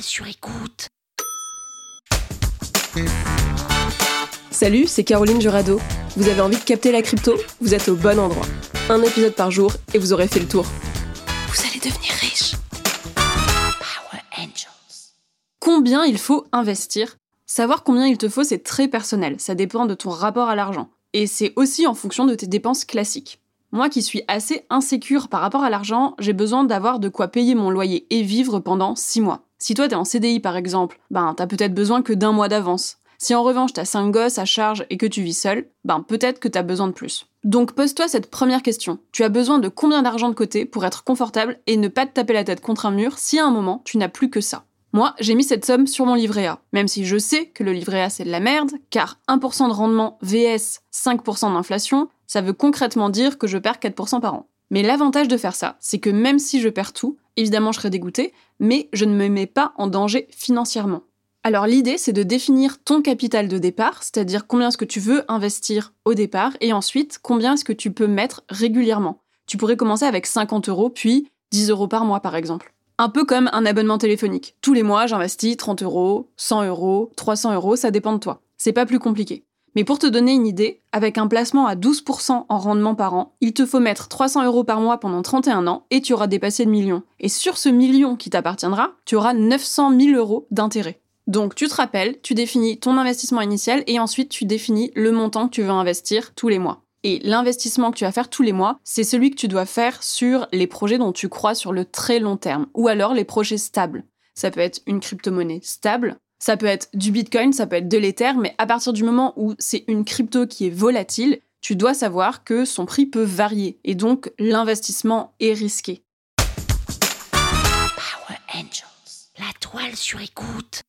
Sur écoute. Salut, c'est Caroline Jurado. Vous avez envie de capter la crypto? Vous êtes au bon endroit. Un épisode par jour et vous aurez fait le tour. Vous allez devenir riche. Power Angels. Combien il faut investir? Savoir combien il te faut, c'est très personnel. Ça dépend de ton rapport à l'argent. Et c'est aussi en fonction de tes dépenses classiques. Moi qui suis assez insécure par rapport à l'argent, j'ai besoin d'avoir de quoi payer mon loyer et vivre pendant 6 mois. Si toi t'es en CDI par exemple, ben t'as peut-être besoin que d'un mois d'avance. Si en revanche t'as 5 gosses à charge et que tu vis seul, ben peut-être que t'as besoin de plus. Donc pose-toi cette première question. Tu as besoin de combien d'argent de côté pour être confortable et ne pas te taper la tête contre un mur si à un moment tu n'as plus que ça? Moi, j'ai mis cette somme sur mon livret A, même si je sais que le livret A c'est de la merde, car 1% de rendement VS 5% d'inflation, ça veut concrètement dire que je perds 4% par an. Mais l'avantage de faire ça, c'est que même si je perds tout, évidemment je serai dégoûté, mais je ne me mets pas en danger financièrement. Alors l'idée, c'est de définir ton capital de départ, c'est-à-dire combien est-ce que tu veux investir au départ, et ensuite combien est-ce que tu peux mettre régulièrement. Tu pourrais commencer avec 50 euros, puis 10 euros par mois par exemple. Un peu comme un abonnement téléphonique. Tous les mois, j'investis 30 euros, 100 euros, 300 euros, ça dépend de toi. C'est pas plus compliqué. Mais pour te donner une idée, avec un placement à 12% en rendement par an, il te faut mettre 300 euros par mois pendant 31 ans et tu auras dépassé le million. Et sur ce million qui t'appartiendra, tu auras 900 000 euros d'intérêt. Donc tu te rappelles, tu définis ton investissement initial et ensuite tu définis le montant que tu veux investir tous les mois. Et l'investissement que tu vas faire tous les mois, c'est celui que tu dois faire sur les projets dont tu crois sur le très long terme, ou alors les projets stables. Ça peut être une crypto-monnaie stable, ça peut être du Bitcoin, ça peut être de l'Ether, mais à partir du moment où c'est une crypto qui est volatile, tu dois savoir que son prix peut varier et donc l'investissement est risqué. Power Angels. La toile sur écoute.